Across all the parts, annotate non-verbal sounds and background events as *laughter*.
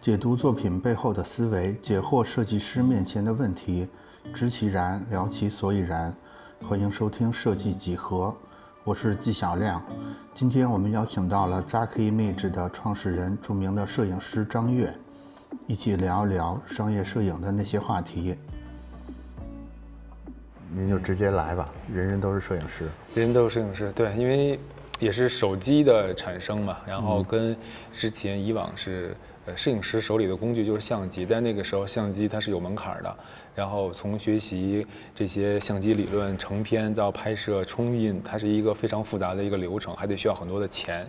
解读作品背后的思维，解惑设计师面前的问题，知其然，聊其所以然。欢迎收听设计几何，我是纪晓亮。今天我们邀请到了 Zack Image 的创始人、著名的摄影师张悦，一起聊一聊商业摄影的那些话题。您就直接来吧，人人都是摄影师，人人都是摄影师，对，因为也是手机的产生嘛，然后跟之前以往是。摄影师手里的工具就是相机，但那个时候相机它是有门槛的，然后从学习这些相机理论、成片到拍摄、冲印，它是一个非常复杂的一个流程，还得需要很多的钱。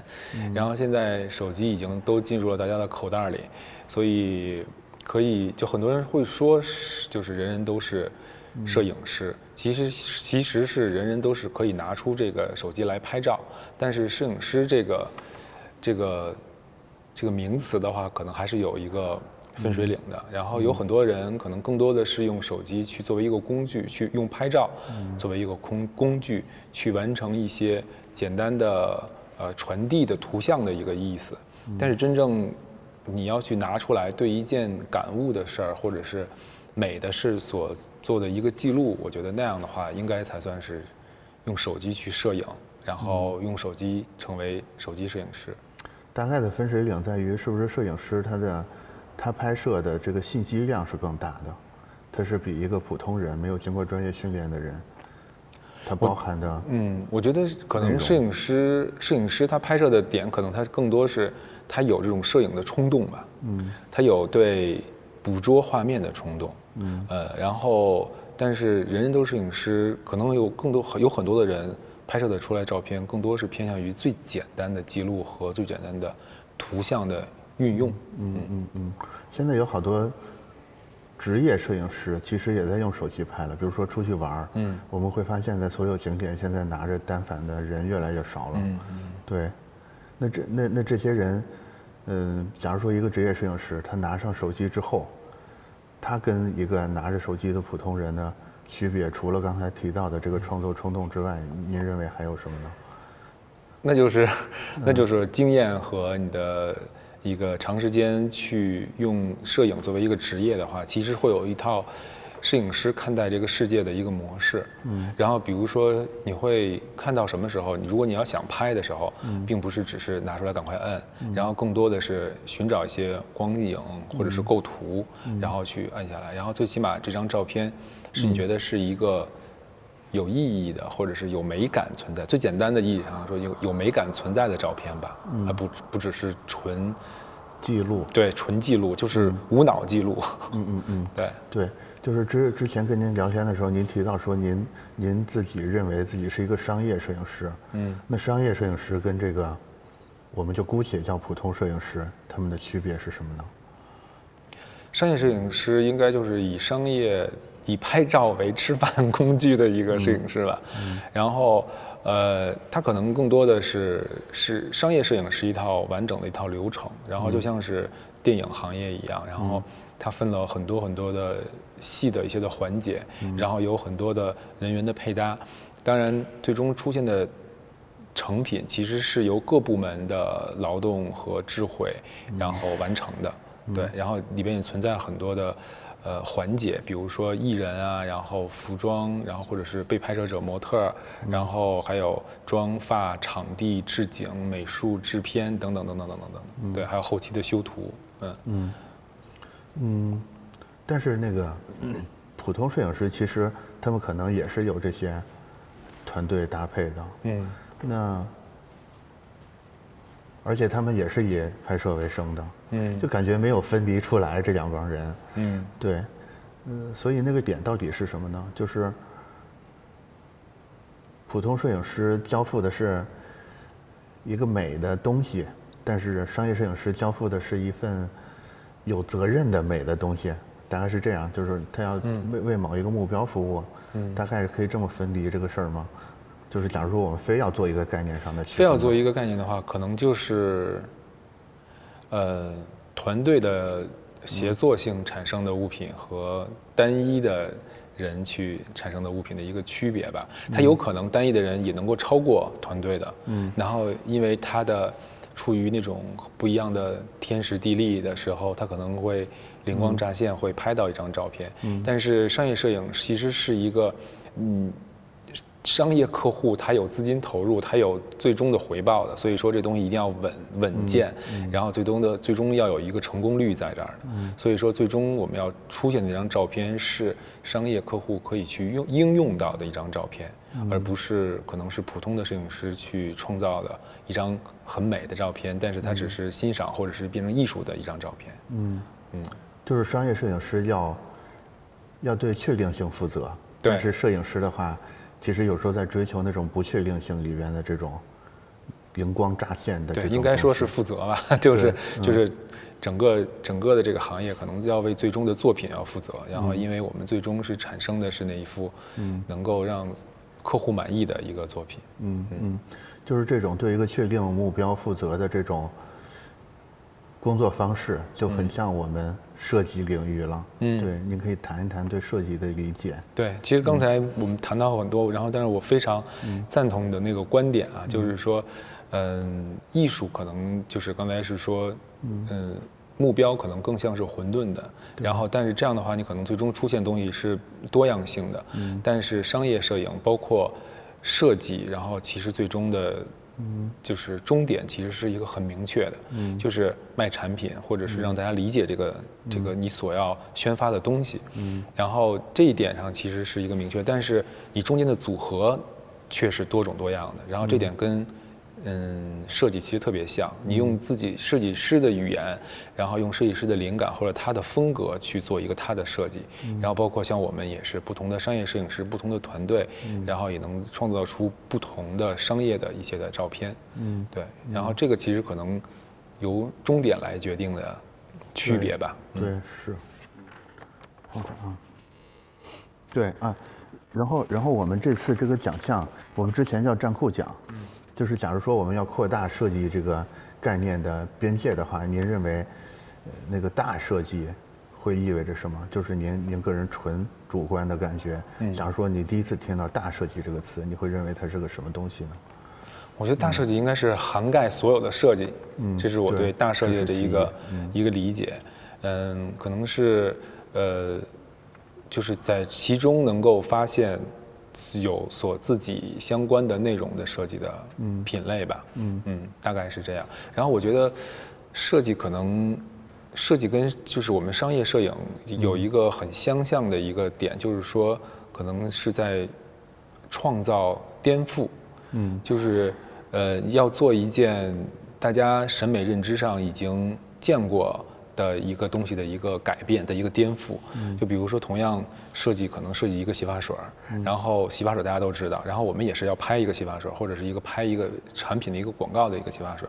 然后现在手机已经都进入了大家的口袋里，所以可以就很多人会说，就是人人都是摄影师。其实其实是人人都是可以拿出这个手机来拍照，但是摄影师这个这个。这个名词的话，可能还是有一个分水岭的。然后有很多人可能更多的是用手机去作为一个工具，去用拍照作为一个工工具去完成一些简单的呃传递的图像的一个意思。但是真正你要去拿出来对一件感悟的事儿或者是美的事所做的一个记录，我觉得那样的话应该才算是用手机去摄影，然后用手机成为手机摄影师。大概的分水岭在于，是不是摄影师他的他拍摄的这个信息量是更大的，他是比一个普通人没有经过专业训练的人，他包含的嗯，我觉得可能摄影师摄影师他拍摄的点，可能他更多是他有这种摄影的冲动吧，嗯，他有对捕捉画面的冲动，嗯，呃，然后但是人人都是摄影师，可能有更多有很多的人。拍摄的出来照片更多是偏向于最简单的记录和最简单的图像的运用。嗯嗯嗯。现在有好多职业摄影师其实也在用手机拍了，比如说出去玩儿，嗯，我们会发现，在所有景点现在拿着单反的人越来越少了。嗯嗯。对，那这那那这些人，嗯，假如说一个职业摄影师他拿上手机之后，他跟一个拿着手机的普通人呢？区别除了刚才提到的这个创作冲动之外，您认为还有什么呢？那就是，*laughs* 那就是经验和你的一个长时间去用摄影作为一个职业的话，其实会有一套。摄影师看待这个世界的一个模式，嗯，然后比如说你会看到什么时候，你如果你要想拍的时候，嗯，并不是只是拿出来赶快摁，然后更多的是寻找一些光影或者是构图，然后去按下来，然后最起码这张照片是你觉得是一个有意义的，或者是有美感存在，最简单的意义上说有有美感存在的照片吧，而不不只是纯记录，对，纯记录就是无脑记录，嗯嗯嗯，对。对。就是之之前跟您聊天的时候，您提到说您您自己认为自己是一个商业摄影师，嗯，那商业摄影师跟这个，我们就姑且叫普通摄影师，他们的区别是什么呢？商业摄影师应该就是以商业以拍照为吃饭工具的一个摄影师了，嗯，然后呃，他可能更多的是是商业摄影是一套完整的一套流程，然后就像是电影行业一样，然后。它分了很多很多的细的一些的环节，然后有很多的人员的配搭，当然最终出现的成品其实是由各部门的劳动和智慧然后完成的，对，然后里边也存在很多的呃环节，比如说艺人啊，然后服装，然后或者是被拍摄者模特，然后还有妆发、场地、置景、美术、制片等等等等等等等，对，还有后期的修图，嗯嗯。嗯，但是那个普通摄影师其实他们可能也是有这些团队搭配的。嗯，那而且他们也是以拍摄为生的。嗯，就感觉没有分离出来这两帮人。嗯，对，嗯，所以那个点到底是什么呢？就是普通摄影师交付的是一个美的东西，但是商业摄影师交付的是一份。有责任的美的东西，大概是这样，就是他要为为某一个目标服务，大概是可以这么分离这个事儿吗？就是假如说我们非要做一个概念上的，非要做一个概念的话，可能就是，呃，团队的协作性产生的物品和单一的人去产生的物品的一个区别吧。它有可能单一的人也能够超过团队的，嗯，然后因为他的。处于那种不一样的天时地利的时候，他可能会灵光乍现，会拍到一张照片。嗯，但是商业摄影其实是一个，嗯。商业客户他有资金投入，他有最终的回报的，所以说这东西一定要稳稳健，然后最终的最终要有一个成功率在这儿的。所以说最终我们要出现的那张照片是商业客户可以去用应用到的一张照片，而不是可能是普通的摄影师去创造的一张很美的照片，但是它只是欣赏或者是变成艺术的一张照片。嗯嗯，就是商业摄影师要要对确定性负责，但是摄影师的话。其实有时候在追求那种不确定性里边的这种荧光乍现的，对，应该说是负责吧，*laughs* 就是就是整个整个的这个行业可能要为最终的作品要负责，然后因为我们最终是产生的是那一幅能够让客户满意的一个作品，嗯。嗯，就是这种对一个确定目标负责的这种工作方式，就很像我们。设计领域了，嗯，对，您可以谈一谈对设计的理解。对，其实刚才我们谈到很多，然后，但是我非常赞同你的那个观点啊，就是说，嗯，艺术可能就是刚才是说，嗯，目标可能更像是混沌的，然后，但是这样的话，你可能最终出现东西是多样性的，嗯，但是商业摄影包括设计，然后其实最终的。嗯，就是终点其实是一个很明确的，嗯，就是卖产品，或者是让大家理解这个这个你所要宣发的东西，嗯，然后这一点上其实是一个明确，但是你中间的组合却是多种多样的，然后这点跟。嗯，设计其实特别像，你用自己设计师的语言，然后用设计师的灵感或者他的风格去做一个他的设计，然后包括像我们也是不同的商业摄影师，不同的团队，然后也能创造出不同的商业的一些的照片。嗯，对，然后这个其实可能由终点来决定的区别吧。对，是。好的啊。对啊，然后然后我们这次这个奖项，我们之前叫战库奖。就是假如说我们要扩大设计这个概念的边界的话，您认为那个大设计会意味着什么？就是您您个人纯主观的感觉。假如说你第一次听到大设计这个词，你会认为它是个什么东西呢？我觉得大设计应该是涵盖所有的设计，这是我对大设计的一个一个理解。嗯，可能是呃，就是在其中能够发现。有所自己相关的内容的设计的品类吧，嗯嗯，大概是这样。然后我觉得设计可能设计跟就是我们商业摄影有一个很相像的一个点，就是说可能是在创造颠覆，嗯，就是呃要做一件大家审美认知上已经见过。的一个东西的一个改变的一个颠覆，就比如说同样设计可能设计一个洗发水，然后洗发水大家都知道，然后我们也是要拍一个洗发水或者是一个拍一个产品的一个广告的一个洗发水，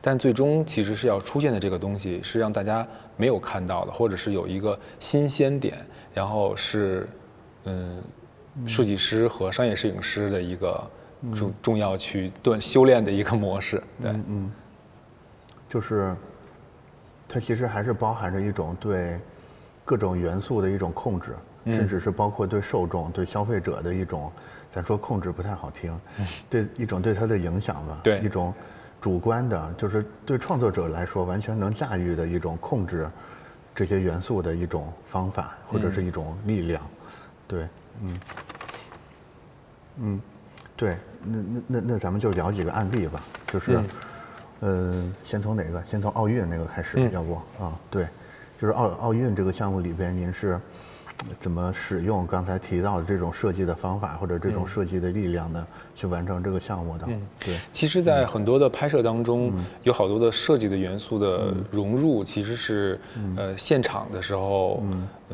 但最终其实是要出现的这个东西是让大家没有看到的，或者是有一个新鲜点，然后是嗯设计师和商业摄影师的一个重重要去锻修炼的一个模式，对，嗯，就是。它其实还是包含着一种对各种元素的一种控制，甚至是包括对受众、对消费者的一种，咱说控制不太好听，*laughs* 对一种对它的影响吧，对。一种主观的，就是对创作者来说完全能驾驭的一种控制这些元素的一种方法或者是一种力量，对，嗯，嗯，对，那那那那咱们就聊几个案例吧，就是。嗯，先从哪个？先从奥运那个开始，要不啊？对，就是奥奥运这个项目里边，您是怎么使用刚才提到的这种设计的方法或者这种设计的力量呢？去完成这个项目的？嗯，对。其实，在很多的拍摄当中，有好多的设计的元素的融入，其实是呃现场的时候。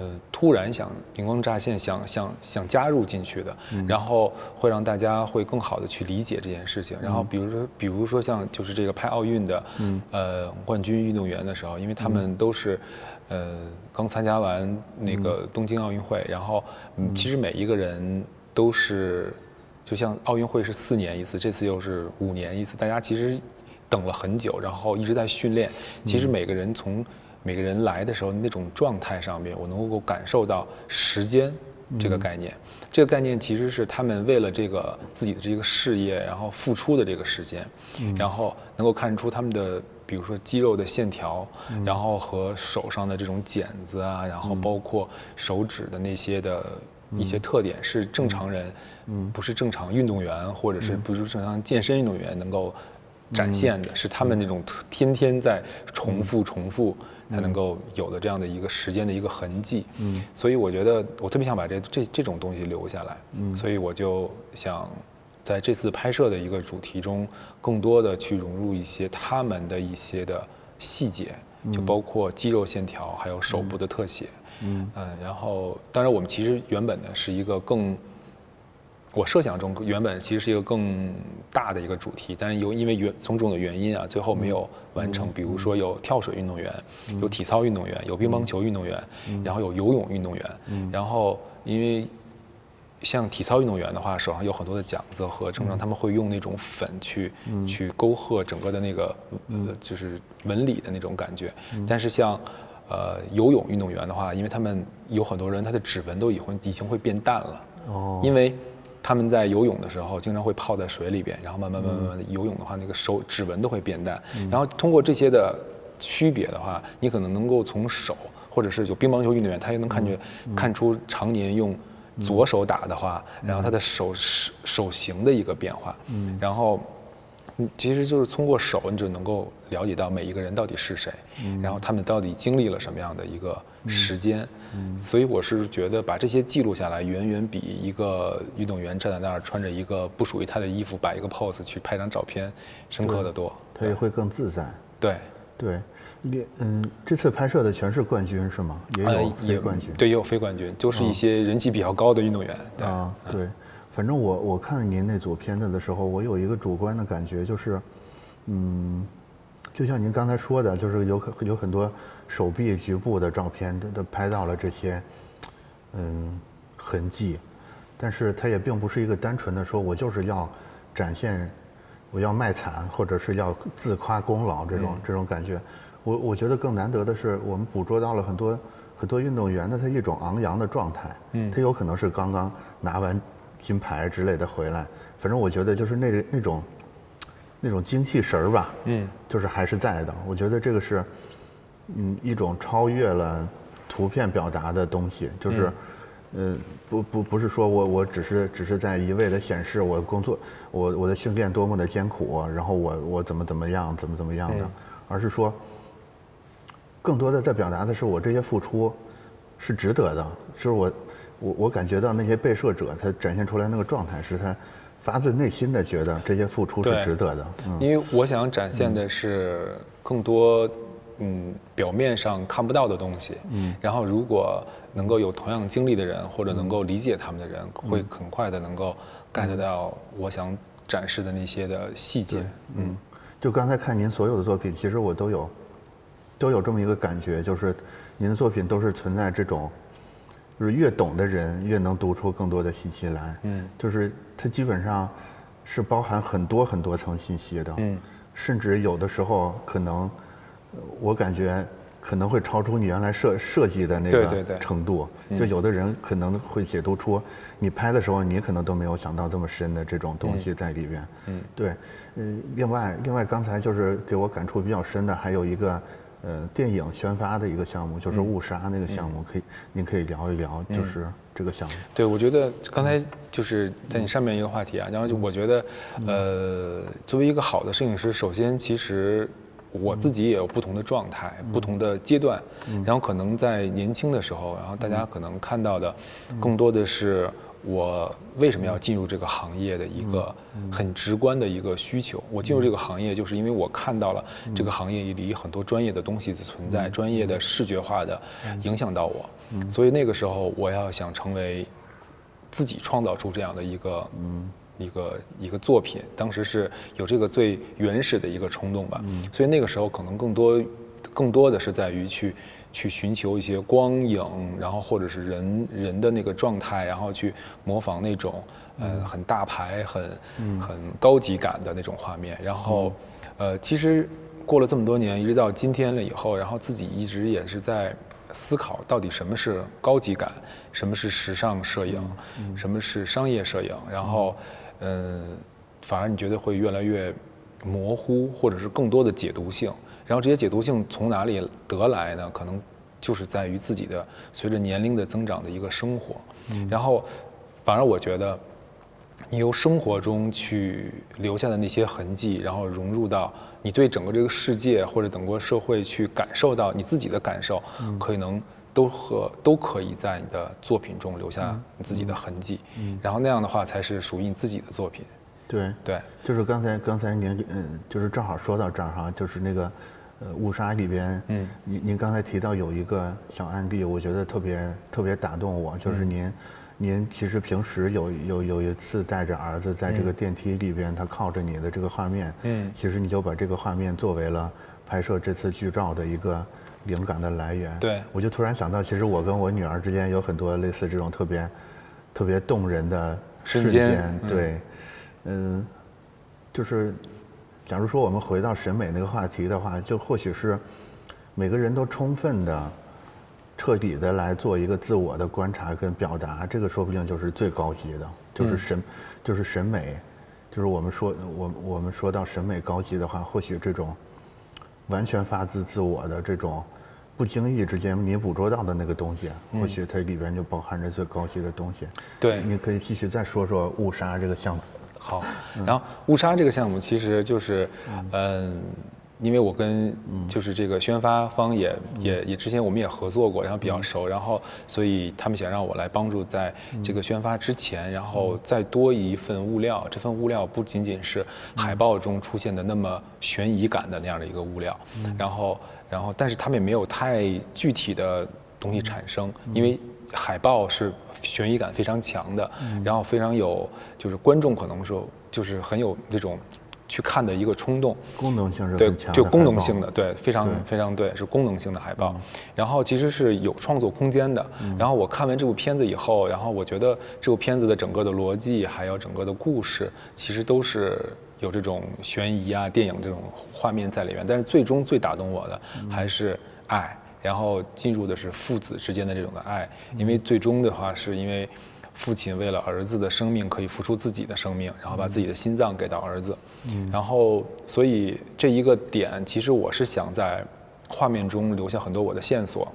呃，突然想灵光乍现，想想想加入进去的，然后会让大家会更好的去理解这件事情。然后比如说，比如说像就是这个拍奥运的，呃，冠军运动员的时候，因为他们都是，呃，刚参加完那个东京奥运会，然后其实每一个人都是，就像奥运会是四年一次，这次又是五年一次，大家其实等了很久，然后一直在训练。其实每个人从每个人来的时候那种状态上面，我能够感受到时间这个概念。这个概念其实是他们为了这个自己的这个事业，然后付出的这个时间，然后能够看出他们的，比如说肌肉的线条，然后和手上的这种茧子啊，然后包括手指的那些的一些特点，是正常人，不是正常运动员或者是不是正常健身运动员能够展现的，是他们那种天天在重复重复。才能够有的这样的一个时间的一个痕迹，嗯，所以我觉得我特别想把这这这种东西留下来，嗯，所以我就想在这次拍摄的一个主题中，更多的去融入一些他们的一些的细节，就包括肌肉线条，还有手部的特写，嗯，嗯，然后当然我们其实原本呢是一个更。我设想中原本其实是一个更大的一个主题，但是由因为原种种的原因啊，最后没有完成。比如说有跳水运动员，有体操运动员，有乒乓球运动员，然后有游泳运动员。然后因为像体操运动员的话，手上有很多的桨子和正常他们会用那种粉去去勾勒整个的那个呃就是纹理的那种感觉。但是像呃游泳运动员的话，因为他们有很多人他的指纹都已经已经会变淡了。哦，因为。他们在游泳的时候，经常会泡在水里边，然后慢慢慢慢慢游泳的话，那个手指纹都会变淡。然后通过这些的区别的话，你可能能够从手，或者是有乒乓球运动员，他也能看觉看出常年用左手打的话，然后他的手手手型的一个变化。嗯，然后。其实就是通过手，你就能够了解到每一个人到底是谁，嗯然后他们到底经历了什么样的一个时间。嗯所以我是觉得把这些记录下来，远远比一个运动员站在那儿穿着一个不属于他的衣服摆一个 pose 去拍张照片深刻的多。他也会更自在。对对，也嗯，这次拍摄的全是冠军是吗？也有非冠军。对，也有非冠军，就是一些人气比较高的运动员。啊，对。反正我我看您那组片子的时候，我有一个主观的感觉，就是，嗯，就像您刚才说的，就是有有很多手臂局部的照片，都都拍到了这些，嗯，痕迹，但是它也并不是一个单纯的说，我就是要展现，我要卖惨，或者是要自夸功劳这种这种感觉。我我觉得更难得的是，我们捕捉到了很多很多运动员的他一种昂扬的状态，嗯，他有可能是刚刚拿完。金牌之类的回来，反正我觉得就是那个那种，那种精气神儿吧，嗯，就是还是在的。我觉得这个是，嗯，一种超越了图片表达的东西，就是，呃，不不不是说我我只是只是在一味的显示我工作我我的训练多么的艰苦，然后我我怎么怎么样怎么怎么样的，而是说，更多的在表达的是我这些付出是值得的，就是我。我我感觉到那些被摄者他展现出来那个状态是他发自内心的觉得这些付出是值得的。因为我想展现的是更多嗯表面上看不到的东西。嗯。然后如果能够有同样经历的人或者能够理解他们的人，会很快的能够 get 到我想展示的那些的细节。嗯。就刚才看您所有的作品，其实我都有都有这么一个感觉，就是您的作品都是存在这种。就是越懂的人越能读出更多的信息来，嗯，就是它基本上是包含很多很多层信息的，嗯，甚至有的时候可能，我感觉可能会超出你原来设设计的那个程度，就有的人可能会解读出你拍的时候你可能都没有想到这么深的这种东西在里边，嗯，对，嗯，另外另外刚才就是给我感触比较深的还有一个。呃，电影宣发的一个项目就是误杀那个项目，可以，您可以聊一聊，就是这个项目。对，我觉得刚才就是在你上面一个话题啊，然后就我觉得，呃，作为一个好的摄影师，首先其实我自己也有不同的状态、不同的阶段，然后可能在年轻的时候，然后大家可能看到的更多的是。我为什么要进入这个行业的一个很直观的一个需求？我进入这个行业，就是因为我看到了这个行业里很多专业的东西的存在，专业的视觉化的影响到我，所以那个时候我要想成为自己创造出这样的一个一个一个作品，当时是有这个最原始的一个冲动吧，所以那个时候可能更多更多的是在于去。去寻求一些光影，然后或者是人人的那个状态，然后去模仿那种呃很大牌、很很高级感的那种画面。然后，呃，其实过了这么多年，一直到今天了以后，然后自己一直也是在思考到底什么是高级感，什么是时尚摄影，什么是商业摄影，然后，嗯，反而你觉得会越来越模糊，或者是更多的解读性。然后这些解读性从哪里得来呢？可能就是在于自己的随着年龄的增长的一个生活。然后，反而我觉得，你由生活中去留下的那些痕迹，然后融入到你对整个这个世界或者整个社会去感受到你自己的感受，可能都和都可以在你的作品中留下你自己的痕迹。嗯。然后那样的话才是属于你自己的作品。对。对，就是刚才刚才您嗯，就是正好说到这儿哈，就是那个。呃，误杀里边，嗯，您您刚才提到有一个小案例，我觉得特别特别打动我，就是您，您其实平时有有有一次带着儿子在这个电梯里边，他靠着你的这个画面，嗯，其实你就把这个画面作为了拍摄这次剧照的一个灵感的来源。对，我就突然想到，其实我跟我女儿之间有很多类似这种特别特别动人的瞬间。对，嗯，就是。假如说我们回到审美那个话题的话，就或许是每个人都充分的、彻底的来做一个自我的观察跟表达，这个说不定就是最高级的，就是审，就是审美，就是我们说我我们说到审美高级的话，或许这种完全发自自我的这种不经意之间你捕捉到的那个东西，或许它里边就包含着最高级的东西。对，你可以继续再说说误杀这个项目。好，然后误杀这个项目其实就是，嗯，因为我跟就是这个宣发方也也也之前我们也合作过，然后比较熟，然后所以他们想让我来帮助在这个宣发之前，然后再多一份物料。这份物料不仅仅是海报中出现的那么悬疑感的那样的一个物料，然后然后但是他们也没有太具体的东西产生，因为。海报是悬疑感非常强的，然后非常有，就是观众可能说就是很有那种去看的一个冲动。功能性是对，就功能性的，对，非常非常对，是功能性的海报。然后其实是有创作空间的。然后我看完这部片子以后，然后我觉得这部片子的整个的逻辑还有整个的故事，其实都是有这种悬疑啊、电影这种画面在里面。但是最终最打动我的还是爱。然后进入的是父子之间的这种的爱，因为最终的话是因为父亲为了儿子的生命可以付出自己的生命，然后把自己的心脏给到儿子，然后所以这一个点其实我是想在画面中留下很多我的线索，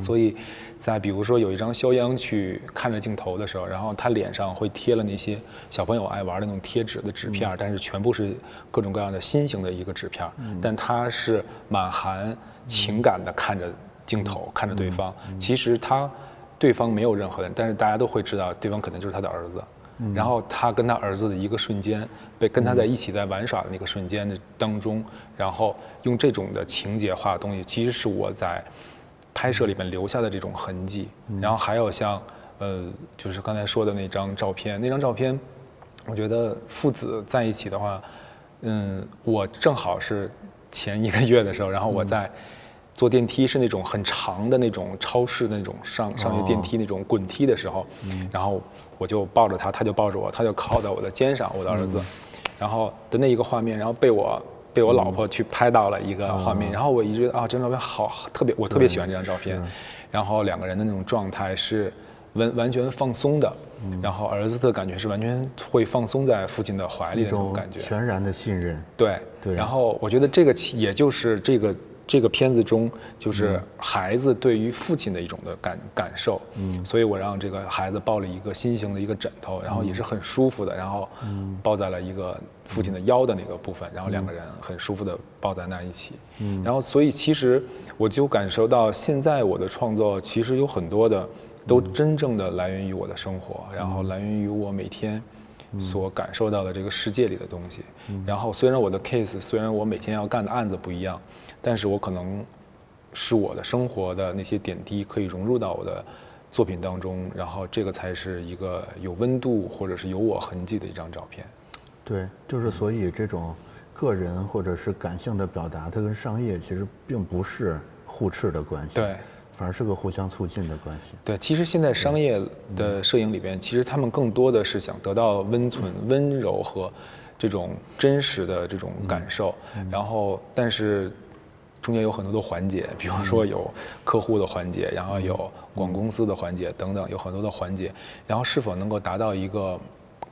所以在比如说有一张肖央去看着镜头的时候，然后他脸上会贴了那些小朋友爱玩的那种贴纸的纸片，但是全部是各种各样的新型的一个纸片，但他是满含。情感的看着镜头，看着对方，其实他对方没有任何人，但是大家都会知道对方可能就是他的儿子。然后他跟他儿子的一个瞬间，被跟他在一起在玩耍的那个瞬间的当中，然后用这种的情节化的东西，其实是我在拍摄里面留下的这种痕迹。然后还有像呃，就是刚才说的那张照片，那张照片，我觉得父子在一起的话，嗯，我正好是前一个月的时候，然后我在。坐电梯是那种很长的那种超市那种上上下电梯那种滚梯的时候，然后我就抱着他，他就抱着我，他就靠在我的肩上，我的儿子，然后的那一个画面，然后被我被我老婆去拍到了一个画面，然后我一直啊这张照片好特别，我特别喜欢这张照片，然后两个人的那种状态是完完全放松的，然后儿子的感觉是完全会放松在父亲的怀里的那种感觉，全然的信任，对对，然后我觉得这个也就是这个。这个片子中，就是孩子对于父亲的一种的感感受，嗯，所以我让这个孩子抱了一个心形的一个枕头，然后也是很舒服的，然后抱在了一个父亲的腰的那个部分，然后两个人很舒服的抱在那一起，嗯，然后所以其实我就感受到，现在我的创作其实有很多的都真正的来源于我的生活，然后来源于我每天所感受到的这个世界里的东西，然后虽然我的 case，虽然我每天要干的案子不一样。但是我可能是我的生活的那些点滴可以融入到我的作品当中，然后这个才是一个有温度或者是有我痕迹的一张照片。对，就是所以这种个人或者是感性的表达，它跟商业其实并不是互斥的关系，对，反而是个互相促进的关系。对，其实现在商业的摄影里边，其实他们更多的是想得到温存、温柔和这种真实的这种感受，然后但是。中间有很多的环节，比方说有客户的环节，然后有广公司的环节等等，有很多的环节，然后是否能够达到一个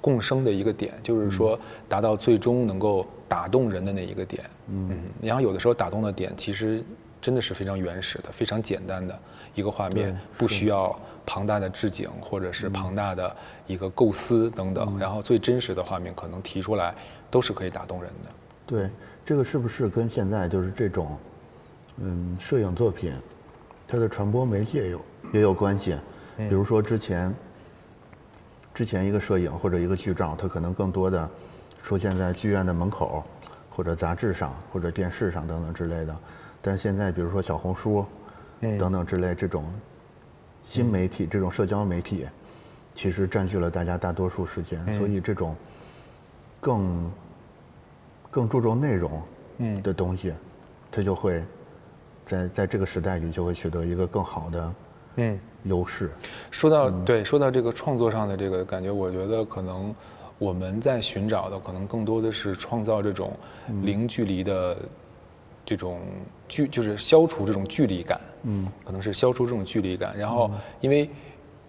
共生的一个点，就是说达到最终能够打动人的那一个点。嗯，然后有的时候打动的点其实真的是非常原始的、非常简单的一个画面，不需要庞大的置景或者是庞大的一个构思等等，然后最真实的画面可能提出来都是可以打动人的。对，这个是不是跟现在就是这种？嗯，摄影作品，它的传播媒介有也有关系。比如说之前，之前一个摄影或者一个剧照，它可能更多的出现在剧院的门口，或者杂志上，或者电视上等等之类的。但是现在，比如说小红书，等等之类这种新媒体，这种社交媒体，其实占据了大家大多数时间。所以这种更更注重内容的东西，它就会。在在这个时代里，就会取得一个更好的嗯优势。说到对，说到这个创作上的这个感觉，我觉得可能我们在寻找的，可能更多的是创造这种零距离的这种距，就是消除这种距离感。嗯，可能是消除这种距离感。然后，因为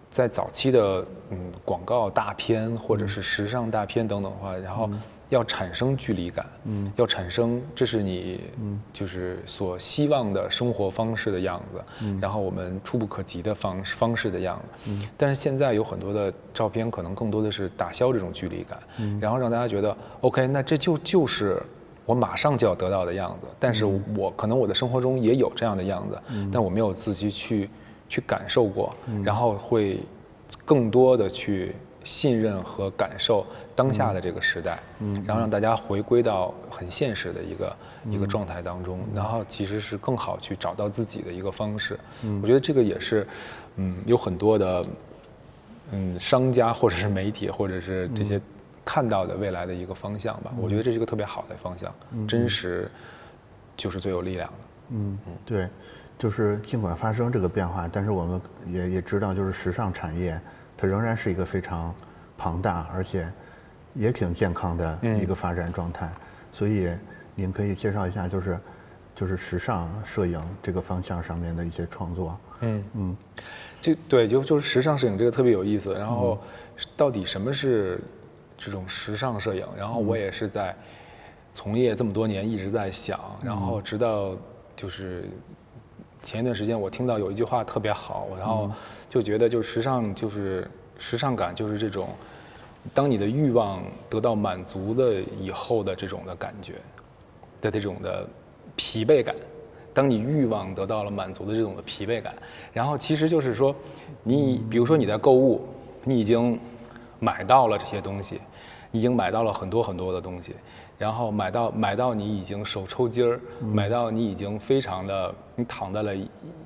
在早期的嗯广告大片或者是时尚大片等等的话，然后。要产生距离感，嗯，要产生这是你，嗯，就是所希望的生活方式的样子，嗯，然后我们触不可及的方方式的样子，嗯，但是现在有很多的照片，可能更多的是打消这种距离感，嗯，然后让大家觉得，OK，那这就就是我马上就要得到的样子，但是我可能我的生活中也有这样的样子，嗯，但我没有自己去去感受过，然后会更多的去。信任和感受当下的这个时代，嗯，然后让大家回归到很现实的一个一个状态当中，然后其实是更好去找到自己的一个方式。嗯，我觉得这个也是，嗯，有很多的，嗯，商家或者是媒体或者是这些看到的未来的一个方向吧。我觉得这是一个特别好的方向，嗯真实就是最有力量的。嗯嗯，对，就是尽管发生这个变化，但是我们也也知道，就是时尚产业。它仍然是一个非常庞大，而且也挺健康的一个发展状态。所以，您可以介绍一下，就是就是时尚摄影这个方向上面的一些创作。嗯嗯，这对就就是时尚摄影这个特别有意思。然后，到底什么是这种时尚摄影？然后我也是在从业这么多年一直在想，然后直到就是前一段时间我听到有一句话特别好，然后。就觉得，就是时尚，就是时尚感，就是这种，当你的欲望得到满足的以后的这种的感觉，的这种的疲惫感，当你欲望得到了满足的这种的疲惫感，然后其实就是说，你比如说你在购物，你已经买到了这些东西，已经买到了很多很多的东西。然后买到买到你已经手抽筋儿，买到你已经非常的你躺在了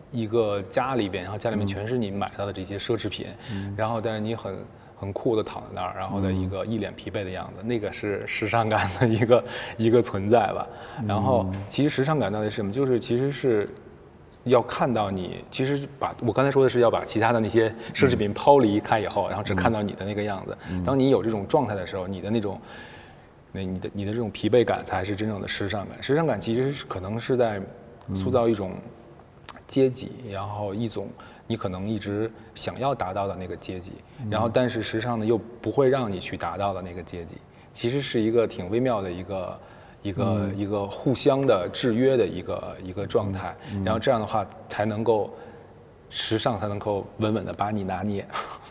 一个家里边，然后家里面全是你买到的这些奢侈品，然后但是你很很酷的躺在那儿，然后的一个一脸疲惫的样子，那个是时尚感的一个 *laughs* 一个存在吧。然后其实时尚感到底是什么？就是其实是要看到你，其实把我刚才说的是要把其他的那些奢侈品抛离开以后，然后只看到你的那个样子。当你有这种状态的时候，你的那种。那你的你的这种疲惫感才是真正的时尚感。时尚感其实是可能是在塑造一种阶级，然后一种你可能一直想要达到的那个阶级，然后但是时尚呢又不会让你去达到的那个阶级，其实是一个挺微妙的一个一个一个互相的制约的一个一个状态。然后这样的话才能够时尚才能够稳稳的把你拿捏。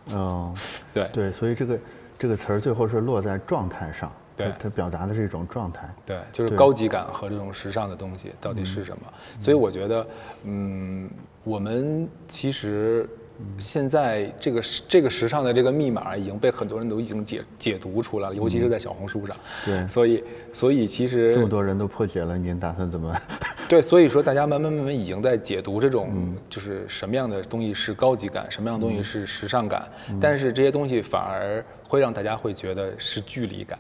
嗯，*laughs* 对对，所以这个这个词儿最后是落在状态上。对，它表达的是一种状态。对，就是高级感和这种时尚的东西到底是什么？所以我觉得，嗯，我们其实现在这个这个时尚的这个密码已经被很多人都已经解解读出来了，尤其是在小红书上。对，所以所以其实这么多人都破解了，您打算怎么？对，所以说大家慢慢慢慢已经在解读这种，就是什么样的东西是高级感，什么样的东西是时尚感，但是这些东西反而会让大家会觉得是距离感。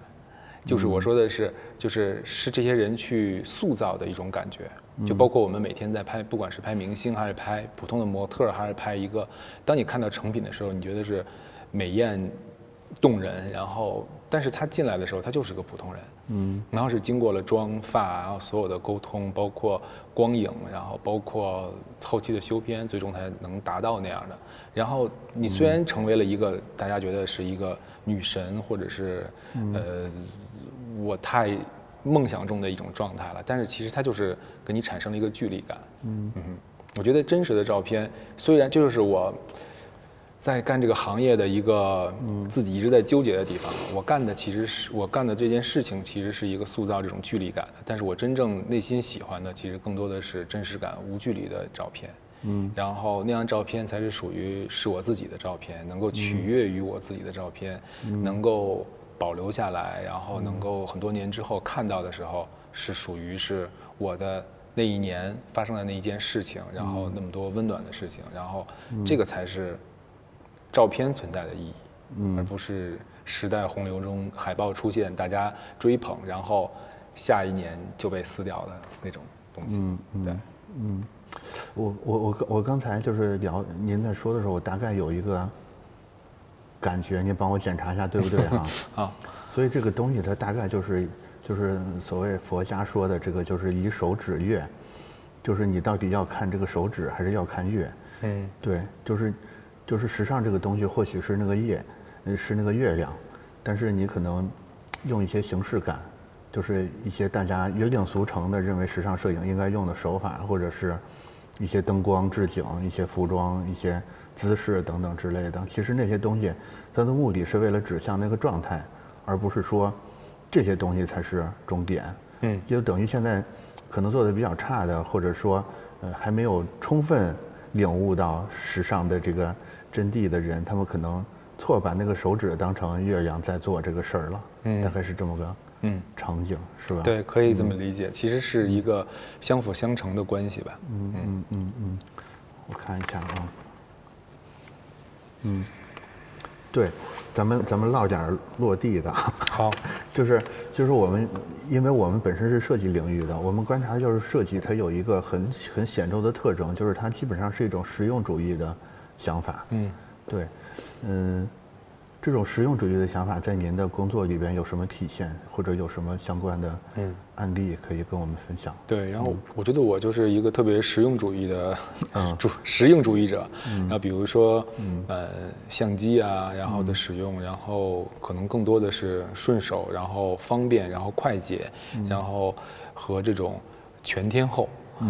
就是我说的是，就是是这些人去塑造的一种感觉，就包括我们每天在拍，不管是拍明星，还是拍普通的模特，还是拍一个，当你看到成品的时候，你觉得是美艳动人，然后但是他进来的时候，他就是个普通人，嗯，然后是经过了妆发，然后所有的沟通，包括光影，然后包括后期的修片，最终才能达到那样的。然后你虽然成为了一个大家觉得是一个女神，或者是呃，我太梦想中的一种状态了，但是其实它就是跟你产生了一个距离感，嗯嗯，我觉得真实的照片，虽然就是我。在干这个行业的一个自己一直在纠结的地方，我干的其实是我干的这件事情，其实是一个塑造这种距离感的。但是我真正内心喜欢的，其实更多的是真实感、无距离的照片。嗯，然后那张照片才是属于是我自己的照片，能够取悦于我自己的照片，能够保留下来，然后能够很多年之后看到的时候，是属于是我的那一年发生的那一件事情，然后那么多温暖的事情，然后这个才是。照片存在的意义，而不是时代洪流中海报出现，大家追捧，然后下一年就被撕掉的那种东西。嗯，对，嗯，我我我我刚才就是聊您在说的时候，我大概有一个感觉，您帮我检查一下对不对哈？*laughs* 啊，所以这个东西它大概就是就是所谓佛家说的这个就是以手指月，就是你到底要看这个手指还是要看月？嗯，对，就是。就是时尚这个东西，或许是那个夜，是那个月亮，但是你可能用一些形式感，就是一些大家约定俗成的认为时尚摄影应该用的手法，或者是一些灯光置景、一些服装、一些姿势等等之类的。其实那些东西，它的目的是为了指向那个状态，而不是说这些东西才是终点。嗯，就等于现在可能做的比较差的，或者说呃还没有充分领悟到时尚的这个。真谛的人，他们可能错把那个手指当成月亮在做这个事儿了，嗯，大概是这么个嗯场景，是吧？对，可以这么理解，其实是一个相辅相成的关系吧。嗯嗯嗯嗯，我看一下啊，嗯，对。咱们咱们唠点落地的，好，*laughs* 就是就是我们，因为我们本身是设计领域的，我们观察就是设计它有一个很很显著的特征，就是它基本上是一种实用主义的。想法，嗯，对，嗯，这种实用主义的想法在您的工作里边有什么体现，或者有什么相关的嗯案例可以跟我们分享？对，然后我觉得我就是一个特别实用主义的嗯主实用主义者，然后比如说呃相机啊，然后的使用，然后可能更多的是顺手，然后方便，然后快捷，然后和这种全天候，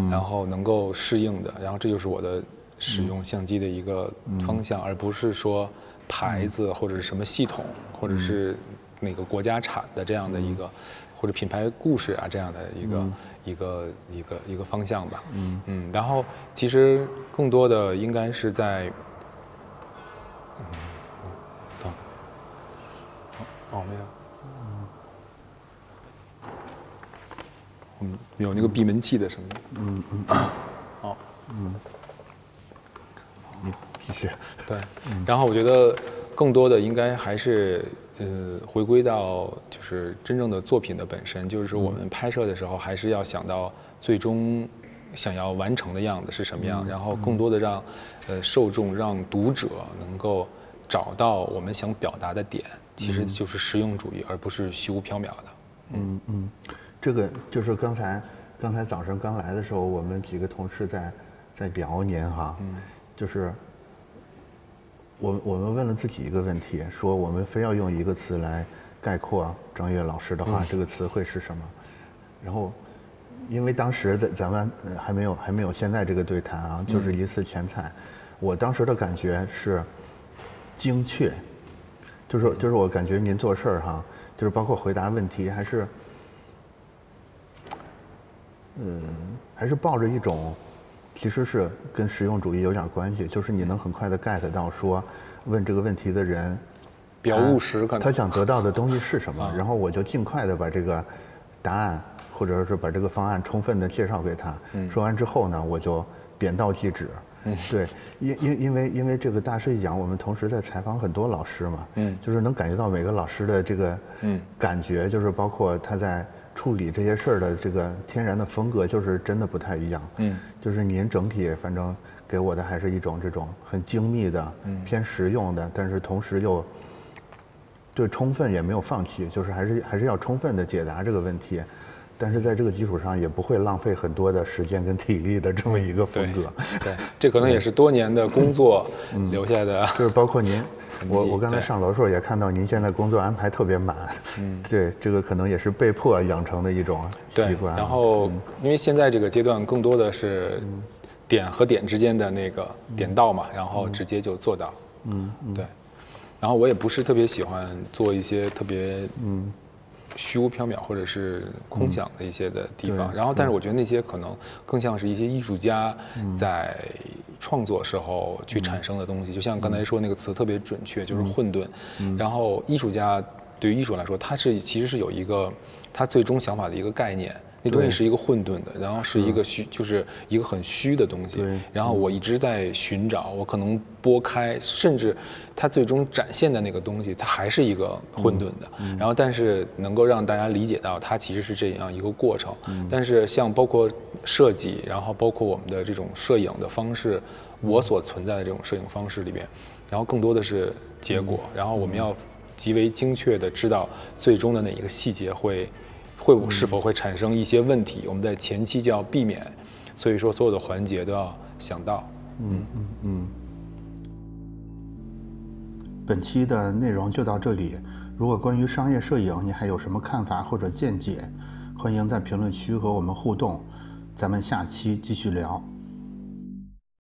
然后能够适应的，然后这就是我的。使用相机的一个方向，而不是说牌子或者是什么系统，或者是哪个国家产的这样的一个，或者品牌故事啊这样的一个一个一个一个方向吧。嗯。嗯，然后其实更多的应该是在，走，哦没有，嗯，有那个闭门器的声音。嗯嗯，*coughs* 好，嗯。对，然后我觉得更多的应该还是呃回归到就是真正的作品的本身，就是我们拍摄的时候还是要想到最终想要完成的样子是什么样，然后更多的让呃受众让读者能够找到我们想表达的点，其实就是实用主义，而不是虚无缥缈的。嗯嗯，这个就是刚才刚才早上刚来的时候，我们几个同事在在聊您哈，嗯就是。我我们问了自己一个问题，说我们非要用一个词来概括张悦老师的话，这个词会是什么？然后，因为当时在咱们还没有还没有现在这个对谈啊，就是一次前采，我当时的感觉是精确，就是就是我感觉您做事儿哈，就是包括回答问题还是，嗯，还是抱着一种。其实是跟实用主义有点关系，就是你能很快的 get 到说，问这个问题的人比较务实，可能他想得到的东西是什么，然后我就尽快的把这个答案或者是把这个方案充分的介绍给他。说完之后呢，我就点到即止。对，因因因为因为这个大师一讲，我们同时在采访很多老师嘛，就是能感觉到每个老师的这个感觉，就是包括他在。处理这些事儿的这个天然的风格，就是真的不太一样。嗯，就是您整体反正给我的还是一种这种很精密的、偏实用的，但是同时又对充分也没有放弃，就是还是还是要充分的解答这个问题。但是在这个基础上，也不会浪费很多的时间跟体力的这么一个风格。对，这可能也是多年的工作留下的。就是包括您，我我刚才上楼的时候也看到您现在工作安排特别满。嗯，*laughs* 对，这个可能也是被迫养成的一种习惯。然后，因为现在这个阶段更多的是点和点之间的那个点到嘛，然后直接就做到。嗯，对。然后我也不是特别喜欢做一些特别嗯。虚无缥缈或者是空想的一些的地方，然后但是我觉得那些可能更像是一些艺术家在创作时候去产生的东西，就像刚才说那个词特别准确，就是混沌。然后艺术家对于艺术来说，它是其实是有一个他最终想法的一个概念。那东西是一个混沌的，然后是一个虚，就是一个很虚的东西。然后我一直在寻找，我可能拨开，甚至它最终展现的那个东西，它还是一个混沌的。然后，但是能够让大家理解到，它其实是这样一个过程。但是，像包括设计，然后包括我们的这种摄影的方式，我所存在的这种摄影方式里边，然后更多的是结果。然后我们要极为精确的知道最终的哪一个细节会。会是否会产生一些问题？我们在前期就要避免，所以说所有的环节都要想到。嗯嗯嗯。本期的内容就到这里。如果关于商业摄影你还有什么看法或者见解，欢迎在评论区和我们互动。咱们下期继续聊。